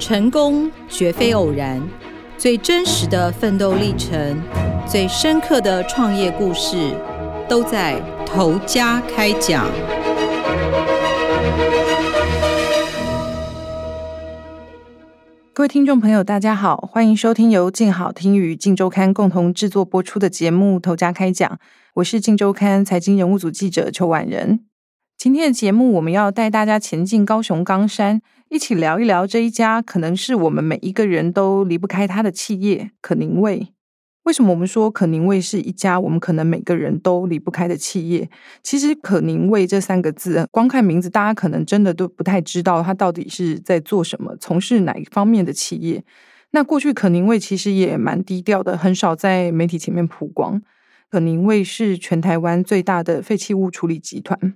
成功绝非偶然，最真实的奋斗历程，最深刻的创业故事，都在头家开讲。各位听众朋友，大家好，欢迎收听由静好听与静周刊共同制作播出的节目《头家开讲》，我是静周刊财经人物组记者邱婉仁。今天的节目，我们要带大家前进高雄冈山，一起聊一聊这一家可能是我们每一个人都离不开它的企业——可宁味。为什么我们说可宁味是一家我们可能每个人都离不开的企业？其实“可宁味”这三个字，光看名字，大家可能真的都不太知道它到底是在做什么，从事哪一方面的企业。那过去可宁味其实也蛮低调的，很少在媒体前面曝光。可宁味是全台湾最大的废弃物处理集团。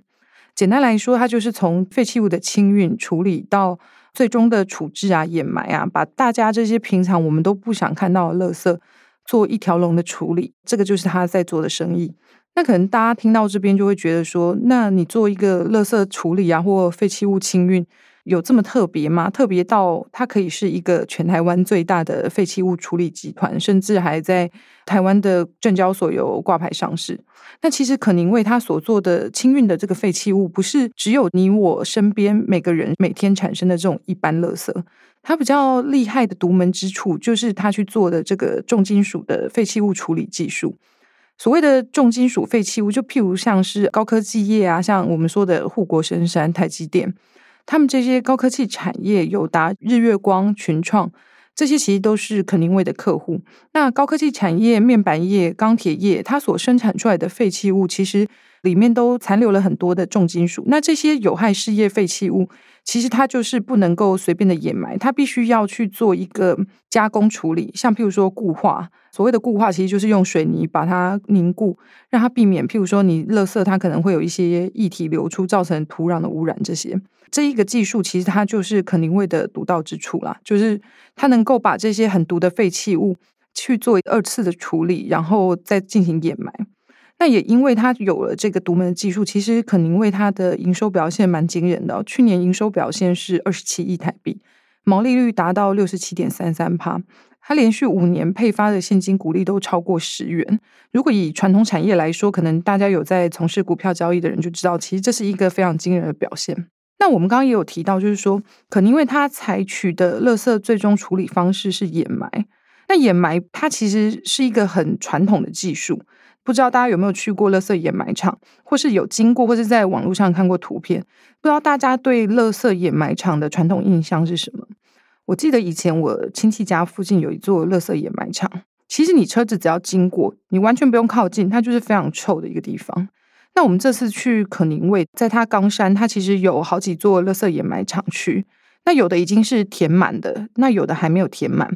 简单来说，它就是从废弃物的清运处理到最终的处置啊、掩埋啊，把大家这些平常我们都不想看到的垃圾做一条龙的处理，这个就是他在做的生意。那可能大家听到这边就会觉得说，那你做一个垃圾处理啊，或废弃物清运。有这么特别吗？特别到它可以是一个全台湾最大的废弃物处理集团，甚至还在台湾的证交所有挂牌上市。那其实可宁为他所做的清运的这个废弃物，不是只有你我身边每个人每天产生的这种一般垃圾。它比较厉害的独门之处，就是他去做的这个重金属的废弃物处理技术。所谓的重金属废弃物，就譬如像是高科技业啊，像我们说的护国神山台积电。他们这些高科技产业，友达、日月光、群创，这些其实都是肯定位的客户。那高科技产业、面板业、钢铁业，它所生产出来的废弃物，其实里面都残留了很多的重金属。那这些有害事业废弃物，其实它就是不能够随便的掩埋，它必须要去做一个加工处理。像譬如说固化，所谓的固化，其实就是用水泥把它凝固，让它避免譬如说你垃圾它可能会有一些液体流出，造成土壤的污染这些。这一个技术其实它就是肯宁味的独到之处啦，就是它能够把这些很毒的废弃物去做二次的处理，然后再进行掩埋。那也因为它有了这个独门的技术，其实肯宁味它的营收表现蛮惊人的。去年营收表现是二十七亿台币，毛利率达到六十七点三三趴。它连续五年配发的现金股利都超过十元。如果以传统产业来说，可能大家有在从事股票交易的人就知道，其实这是一个非常惊人的表现。那我们刚刚也有提到，就是说，可能因为它采取的垃圾最终处理方式是掩埋。那掩埋它其实是一个很传统的技术，不知道大家有没有去过垃圾掩埋场，或是有经过，或是在网络上看过图片？不知道大家对垃圾掩埋场的传统印象是什么？我记得以前我亲戚家附近有一座垃圾掩埋场，其实你车子只要经过，你完全不用靠近，它就是非常臭的一个地方。那我们这次去可宁卫，在它冈山，它其实有好几座垃圾掩埋场区。那有的已经是填满的，那有的还没有填满。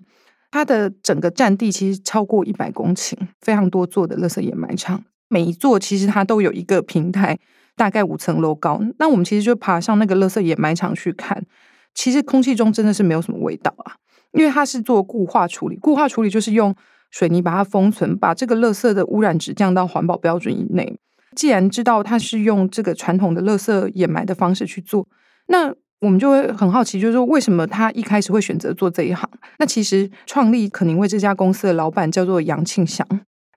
它的整个占地其实超过一百公顷，非常多座的垃圾掩埋场。每一座其实它都有一个平台，大概五层楼高。那我们其实就爬上那个垃圾掩埋场去看，其实空气中真的是没有什么味道啊，因为它是做固化处理。固化处理就是用水泥把它封存，把这个垃圾的污染值降到环保标准以内。既然知道它是用这个传统的垃圾掩埋的方式去做，那我们就会很好奇，就是说为什么他一开始会选择做这一行？那其实创立可宁味这家公司的老板叫做杨庆祥。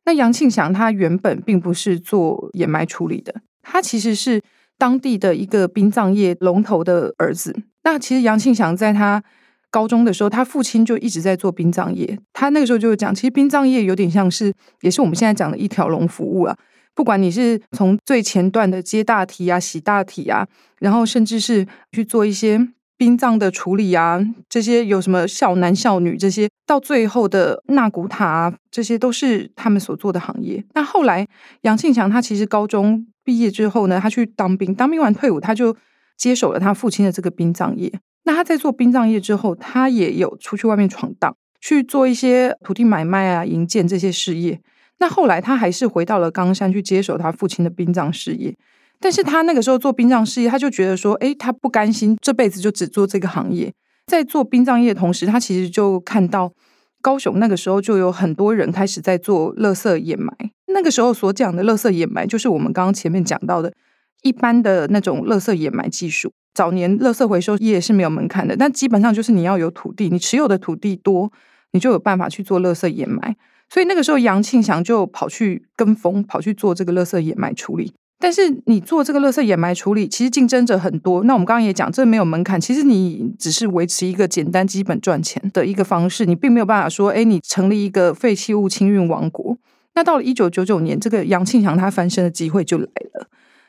那杨庆祥他原本并不是做掩埋处理的，他其实是当地的一个殡葬业龙头的儿子。那其实杨庆祥在他高中的时候，他父亲就一直在做殡葬业。他那个时候就讲，其实殡葬业有点像是，也是我们现在讲的一条龙服务啊。不管你是从最前段的接大体啊、洗大体啊，然后甚至是去做一些殡葬的处理啊，这些有什么孝男孝女这些，到最后的纳古塔啊，这些都是他们所做的行业。那后来杨庆祥他其实高中毕业之后呢，他去当兵，当兵完退伍，他就接手了他父亲的这个殡葬业。那他在做殡葬业之后，他也有出去外面闯荡，去做一些土地买卖啊、营建这些事业。那后来他还是回到了冈山去接手他父亲的殡葬事业，但是他那个时候做殡葬事业，他就觉得说，哎，他不甘心这辈子就只做这个行业，在做殡葬业的同时，他其实就看到高雄那个时候就有很多人开始在做垃圾掩埋。那个时候所讲的垃圾掩埋，就是我们刚刚前面讲到的一般的那种垃圾掩埋技术。早年垃圾回收业是没有门槛的，但基本上就是你要有土地，你持有的土地多，你就有办法去做垃圾掩埋。所以那个时候，杨庆祥就跑去跟风，跑去做这个垃圾掩埋处理。但是你做这个垃圾掩埋处理，其实竞争者很多。那我们刚刚也讲，这没有门槛。其实你只是维持一个简单、基本赚钱的一个方式，你并没有办法说，哎，你成立一个废弃物清运王国。那到了一九九九年，这个杨庆祥他翻身的机会就来了。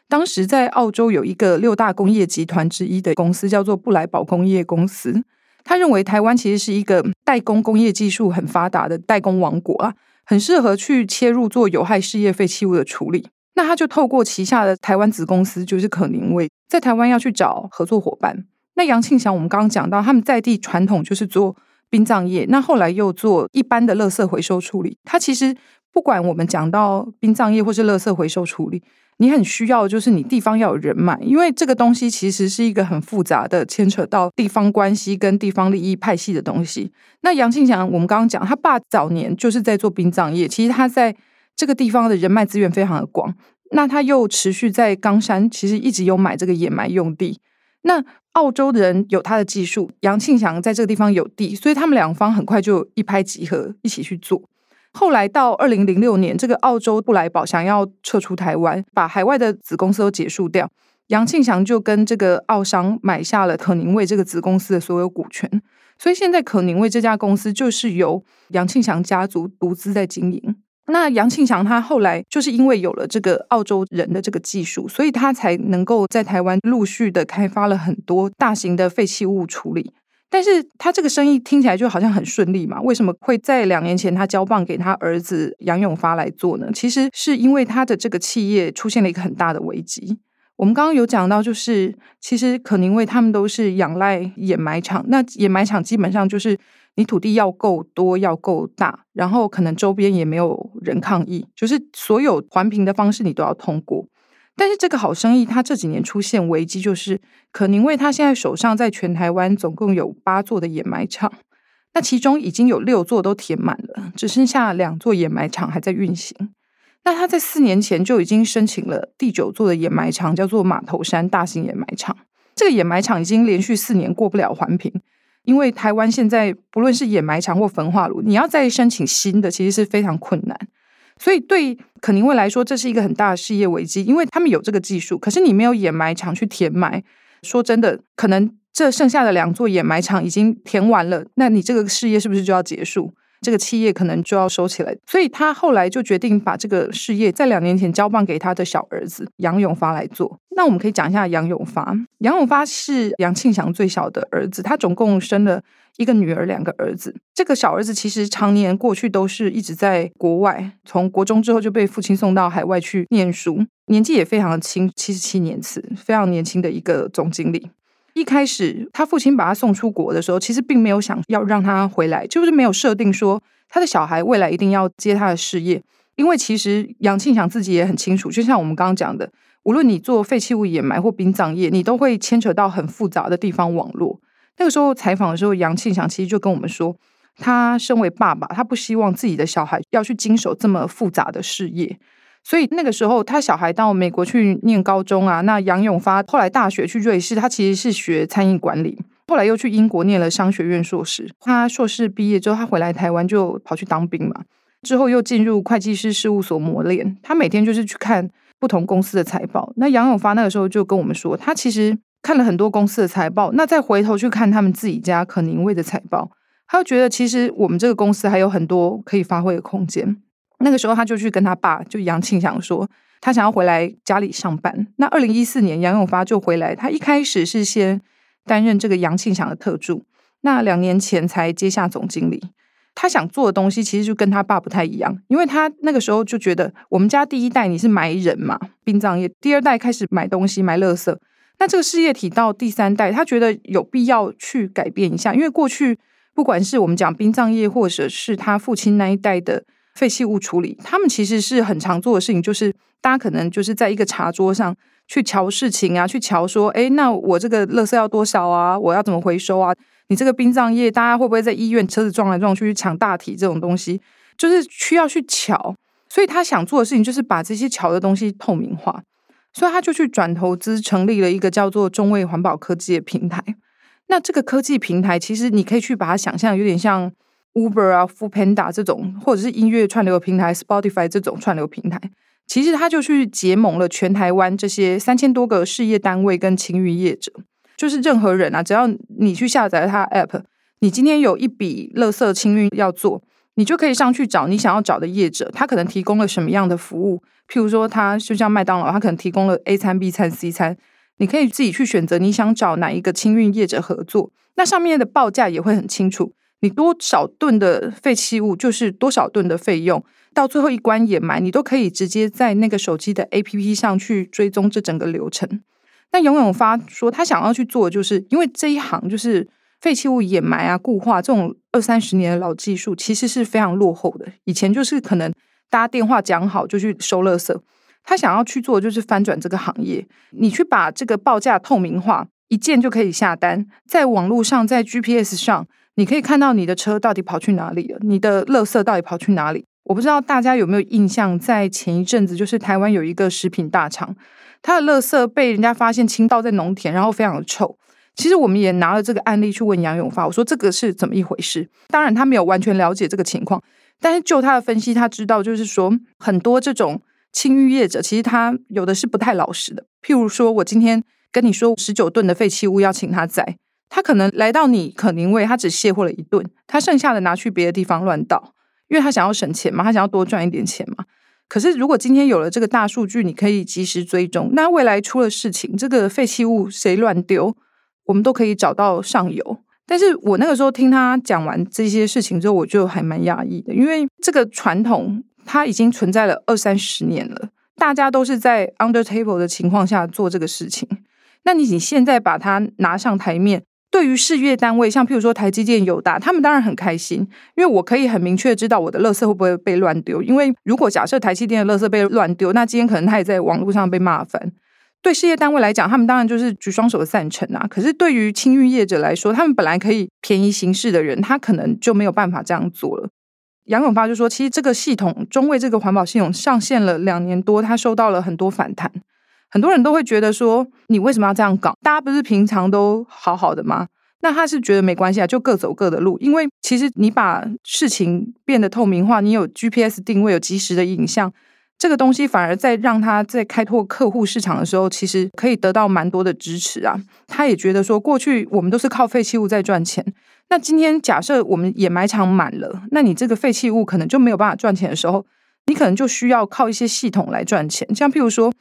当时在澳洲有一个六大工业集团之一的公司，叫做布莱堡工业公司。他认为台湾其实是一个代工工业技术很发达的代工王国啊，很适合去切入做有害事业废弃物的处理。那他就透过旗下的台湾子公司，就是可宁味，在台湾要去找合作伙伴。那杨庆祥，我们刚刚讲到，他们在地传统就是做殡葬业，那后来又做一般的垃圾回收处理。他其实不管我们讲到殡葬业或是垃圾回收处理，你很需要就是你地方要有人脉，因为这个东西其实是一个很复杂的，牵扯到地方关系跟地方利益派系的东西。那杨庆祥，我们刚刚讲，他爸早年就是在做殡葬业，其实他在。这个地方的人脉资源非常的广，那他又持续在冈山，其实一直有买这个掩埋用地。那澳洲的人有他的技术，杨庆祥在这个地方有地，所以他们两方很快就一拍即合，一起去做。后来到二零零六年，这个澳洲布莱堡想要撤出台湾，把海外的子公司都结束掉，杨庆祥就跟这个澳商买下了可宁卫这个子公司的所有股权，所以现在可宁卫这家公司就是由杨庆祥家族独资在经营。那杨庆祥他后来就是因为有了这个澳洲人的这个技术，所以他才能够在台湾陆续的开发了很多大型的废弃物处理。但是他这个生意听起来就好像很顺利嘛？为什么会在两年前他交棒给他儿子杨永发来做呢？其实是因为他的这个企业出现了一个很大的危机。我们刚刚有讲到，就是其实可宁味他们都是仰赖掩埋场，那掩埋场基本上就是。你土地要够多，要够大，然后可能周边也没有人抗议，就是所有环评的方式你都要通过。但是这个好生意，它这几年出现危机，就是可宁为他现在手上在全台湾总共有八座的掩埋场，那其中已经有六座都填满了，只剩下两座掩埋场还在运行。那他在四年前就已经申请了第九座的掩埋场，叫做马头山大型掩埋场。这个掩埋场已经连续四年过不了环评。因为台湾现在不论是掩埋场或焚化炉，你要再申请新的，其实是非常困难。所以对肯宁威来说，这是一个很大的事业危机，因为他们有这个技术，可是你没有掩埋场去填埋。说真的，可能这剩下的两座掩埋场已经填完了，那你这个事业是不是就要结束？这个企业可能就要收起来，所以他后来就决定把这个事业在两年前交棒给他的小儿子杨永发来做。那我们可以讲一下杨永发。杨永发是杨庆祥最小的儿子，他总共生了一个女儿，两个儿子。这个小儿子其实常年过去都是一直在国外，从国中之后就被父亲送到海外去念书，年纪也非常的轻，七十七年次，非常年轻的一个总经理。一开始，他父亲把他送出国的时候，其实并没有想要让他回来，就是没有设定说他的小孩未来一定要接他的事业。因为其实杨庆祥自己也很清楚，就像我们刚刚讲的，无论你做废弃物掩埋或殡葬业，你都会牵扯到很复杂的地方网络。那个时候采访的时候，杨庆祥其实就跟我们说，他身为爸爸，他不希望自己的小孩要去经手这么复杂的事业。所以那个时候，他小孩到美国去念高中啊。那杨永发后来大学去瑞士，他其实是学餐饮管理，后来又去英国念了商学院硕士。他硕士毕业之后，他回来台湾就跑去当兵嘛。之后又进入会计师事务所磨练。他每天就是去看不同公司的财报。那杨永发那个时候就跟我们说，他其实看了很多公司的财报，那再回头去看他们自己家可宁味的财报，他就觉得其实我们这个公司还有很多可以发挥的空间。那个时候，他就去跟他爸，就杨庆祥说，他想要回来家里上班。那二零一四年，杨永发就回来。他一开始是先担任这个杨庆祥的特助，那两年前才接下总经理。他想做的东西其实就跟他爸不太一样，因为他那个时候就觉得，我们家第一代你是埋人嘛，殡葬业；第二代开始买东西，埋垃圾。那这个事业体到第三代，他觉得有必要去改变一下，因为过去不管是我们讲殡葬业，或者是他父亲那一代的。废弃物处理，他们其实是很常做的事情，就是大家可能就是在一个茶桌上去瞧事情啊，去瞧说，哎，那我这个垃圾要多少啊？我要怎么回收啊？你这个殡葬业，大家会不会在医院车子撞来撞去抢大体这种东西，就是需要去瞧。所以他想做的事情就是把这些桥的东西透明化。所以他就去转投资成立了一个叫做中卫环保科技的平台。那这个科技平台，其实你可以去把它想象有点像 Uber 啊、f o o Panda 这种，或者是音乐串流平台 Spotify 这种串流平台。其实他就去结盟了全台湾这些三千多个事业单位跟清运业者，就是任何人啊，只要你去下载他 App，你今天有一笔垃圾清运要做，你就可以上去找你想要找的业者，他可能提供了什么样的服务？譬如说，他就像麦当劳，他可能提供了 A 餐、B 餐、C 餐。你可以自己去选择你想找哪一个清运业者合作，那上面的报价也会很清楚。你多少吨的废弃物就是多少吨的费用，到最后一关掩埋，你都可以直接在那个手机的 APP 上去追踪这整个流程。那杨永发说，他想要去做，就是因为这一行就是废弃物掩埋啊、固化这种二三十年的老技术，其实是非常落后的。以前就是可能大家电话讲好就去收垃圾。他想要去做就是翻转这个行业，你去把这个报价透明化，一键就可以下单，在网络上，在 GPS 上，你可以看到你的车到底跑去哪里了，你的垃圾到底跑去哪里。我不知道大家有没有印象，在前一阵子，就是台湾有一个食品大厂，它的垃圾被人家发现倾倒在农田，然后非常的臭。其实我们也拿了这个案例去问杨永发，我说这个是怎么一回事？当然他没有完全了解这个情况，但是就他的分析，他知道就是说很多这种。清运业者其实他有的是不太老实的，譬如说我今天跟你说十九吨的废弃物要请他载，他可能来到你可宁味，他只卸货了一顿，他剩下的拿去别的地方乱倒，因为他想要省钱嘛，他想要多赚一点钱嘛。可是如果今天有了这个大数据，你可以及时追踪，那未来出了事情，这个废弃物谁乱丢，我们都可以找到上游。但是我那个时候听他讲完这些事情之后，我就还蛮讶异的，因为这个传统。它已经存在了二三十年了，大家都是在 under table 的情况下做这个事情。那你你现在把它拿上台面，对于事业单位，像譬如说台积电、友达，他们当然很开心，因为我可以很明确知道我的垃圾会不会被乱丢。因为如果假设台积电的垃圾被乱丢，那今天可能他也在网络上被骂翻。对事业单位来讲，他们当然就是举双手的赞成啊。可是对于清运业者来说，他们本来可以便宜行事的人，他可能就没有办法这样做了。杨永发就说：“其实这个系统中卫这个环保系统上线了两年多，他收到了很多反弹。很多人都会觉得说，你为什么要这样搞？大家不是平常都好好的吗？那他是觉得没关系啊，就各走各的路。因为其实你把事情变得透明化，你有 GPS 定位，有及时的影像，这个东西反而在让他在开拓客户市场的时候，其实可以得到蛮多的支持啊。他也觉得说，过去我们都是靠废弃物在赚钱。”那今天假设我们掩埋场满了，那你这个废弃物可能就没有办法赚钱的时候，你可能就需要靠一些系统来赚钱。像譬如说，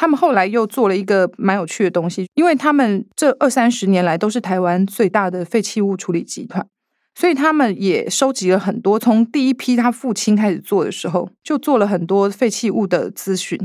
他们后来又做了一个蛮有趣的东西，因为他们这二三十年来都是台湾最大的废弃物处理集团，所以他们也收集了很多。从第一批他父亲开始做的时候，就做了很多废弃物的咨询。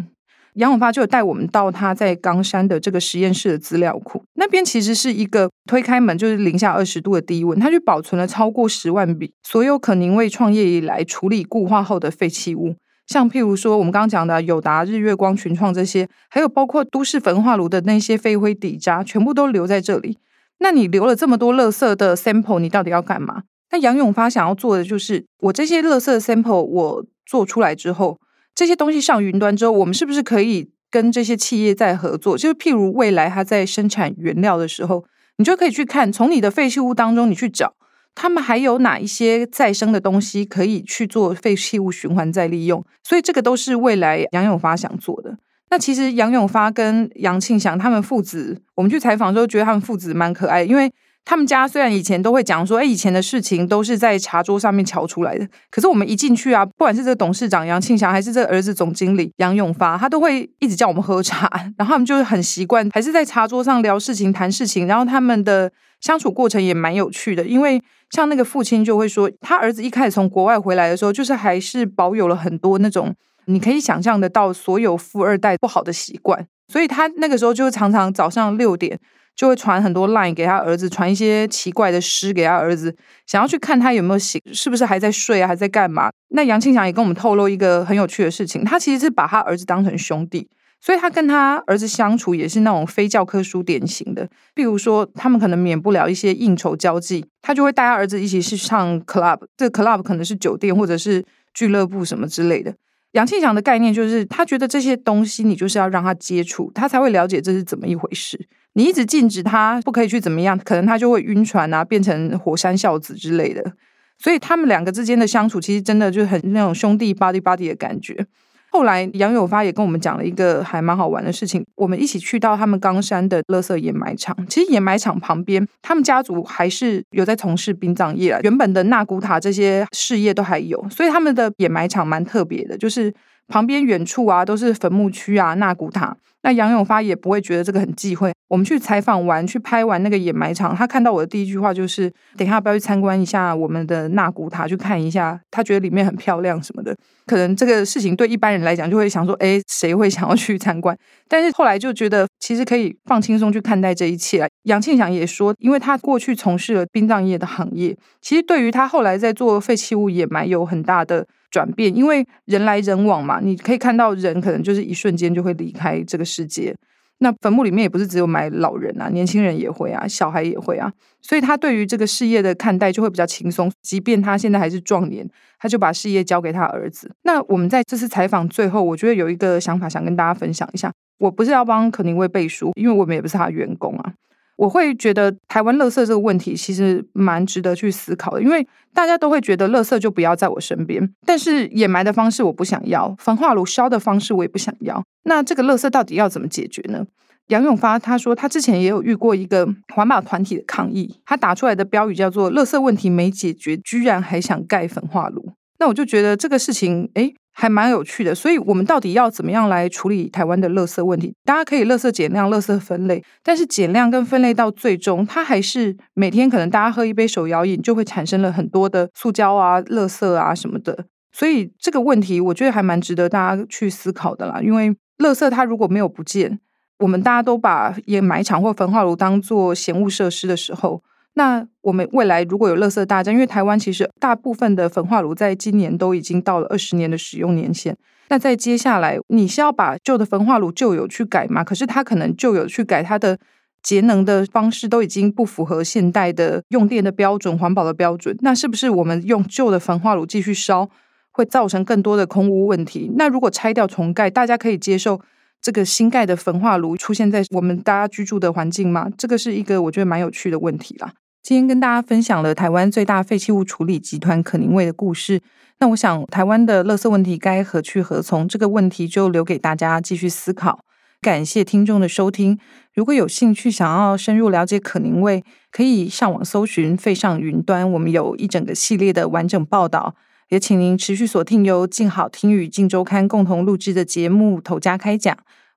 杨永发就有带我们到他在冈山的这个实验室的资料库，那边其实是一个推开门就是零下二十度的低温，他就保存了超过十万笔所有可宁为创业以来处理固化后的废弃物，像譬如说我们刚刚讲的友达、日月光、群创这些，还有包括都市焚化炉的那些废灰底渣，全部都留在这里。那你留了这么多垃圾的 sample，你到底要干嘛？那杨永发想要做的就是，我这些垃圾 sample 我做出来之后。这些东西上云端之后，我们是不是可以跟这些企业在合作？就是譬如未来它在生产原料的时候，你就可以去看，从你的废弃物当中你去找，他们还有哪一些再生的东西可以去做废弃物循环再利用。所以这个都是未来杨永发想做的。那其实杨永发跟杨庆祥他们父子，我们去采访的时候觉得他们父子蛮可爱，因为。他们家虽然以前都会讲说，哎，以前的事情都是在茶桌上面瞧出来的。可是我们一进去啊，不管是这个董事长杨庆祥，还是这个儿子总经理杨永发，他都会一直叫我们喝茶，然后他们就是很习惯，还是在茶桌上聊事情、谈事情。然后他们的相处过程也蛮有趣的，因为像那个父亲就会说，他儿子一开始从国外回来的时候，就是还是保有了很多那种你可以想象得到所有富二代不好的习惯，所以他那个时候就常常早上六点。就会传很多 line 给他儿子，传一些奇怪的诗给他儿子，想要去看他有没有醒，是不是还在睡啊，还在干嘛？那杨庆祥也跟我们透露一个很有趣的事情，他其实是把他儿子当成兄弟，所以他跟他儿子相处也是那种非教科书典型的。比如说，他们可能免不了一些应酬交际，他就会带他儿子一起去唱 club，这 club 可能是酒店或者是俱乐部什么之类的。杨庆祥的概念就是他觉得这些东西你就是要让他接触，他才会了解这是怎么一回事。你一直禁止他不可以去怎么样，可能他就会晕船啊，变成火山孝子之类的。所以他们两个之间的相处，其实真的就很那种兄弟 body body 的感觉。后来杨友发也跟我们讲了一个还蛮好玩的事情，我们一起去到他们冈山的垃圾掩埋场。其实掩埋场旁边，他们家族还是有在从事殡葬业，原本的纳古塔这些事业都还有，所以他们的掩埋场蛮特别的，就是旁边远处啊都是坟墓区啊、纳古塔。那杨永发也不会觉得这个很忌讳。我们去采访完、去拍完那个掩埋场，他看到我的第一句话就是：“等一下，要不要去参观一下我们的纳古塔？去看一下，他觉得里面很漂亮什么的。”可能这个事情对一般人来讲，就会想说：“哎，谁会想要去参观？”但是后来就觉得，其实可以放轻松去看待这一切。杨庆祥也说，因为他过去从事了殡葬业的行业，其实对于他后来在做废弃物掩埋有很大的。转变，因为人来人往嘛，你可以看到人可能就是一瞬间就会离开这个世界。那坟墓里面也不是只有埋老人啊，年轻人也会啊，小孩也会啊。所以他对于这个事业的看待就会比较轻松，即便他现在还是壮年，他就把事业交给他儿子。那我们在这次采访最后，我觉得有一个想法想跟大家分享一下。我不是要帮可宁威背书，因为我们也不是他员工啊。我会觉得台湾垃圾这个问题其实蛮值得去思考的，因为大家都会觉得垃圾就不要在我身边，但是掩埋的方式我不想要，焚化炉烧的方式我也不想要。那这个垃圾到底要怎么解决呢？杨永发他说他之前也有遇过一个环保团体的抗议，他打出来的标语叫做“垃圾问题没解决，居然还想盖焚化炉”。那我就觉得这个事情，哎。还蛮有趣的，所以我们到底要怎么样来处理台湾的垃圾问题？大家可以垃圾减量、垃圾分类，但是减量跟分类到最终，它还是每天可能大家喝一杯手摇饮就会产生了很多的塑胶啊、垃圾啊什么的。所以这个问题，我觉得还蛮值得大家去思考的啦。因为垃圾它如果没有不见，我们大家都把掩埋场或焚化炉当做闲物设施的时候。那我们未来如果有垃圾大战，因为台湾其实大部分的焚化炉在今年都已经到了二十年的使用年限。那在接下来，你是要把旧的焚化炉旧有去改吗？可是它可能旧有去改，它的节能的方式都已经不符合现代的用电的标准、环保的标准。那是不是我们用旧的焚化炉继续烧，会造成更多的空污问题？那如果拆掉重盖，大家可以接受这个新盖的焚化炉出现在我们大家居住的环境吗？这个是一个我觉得蛮有趣的问题啦。今天跟大家分享了台湾最大废弃物处理集团可宁味的故事。那我想，台湾的垃圾问题该何去何从？这个问题就留给大家继续思考。感谢听众的收听。如果有兴趣想要深入了解可宁味，可以上网搜寻“废上云端”，我们有一整个系列的完整报道。也请您持续锁定由静好听与静周刊共同录制的节目《头家开讲》。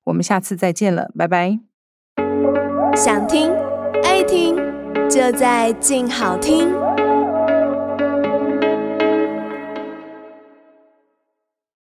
我们下次再见了，拜拜。想听爱听。就在静好听。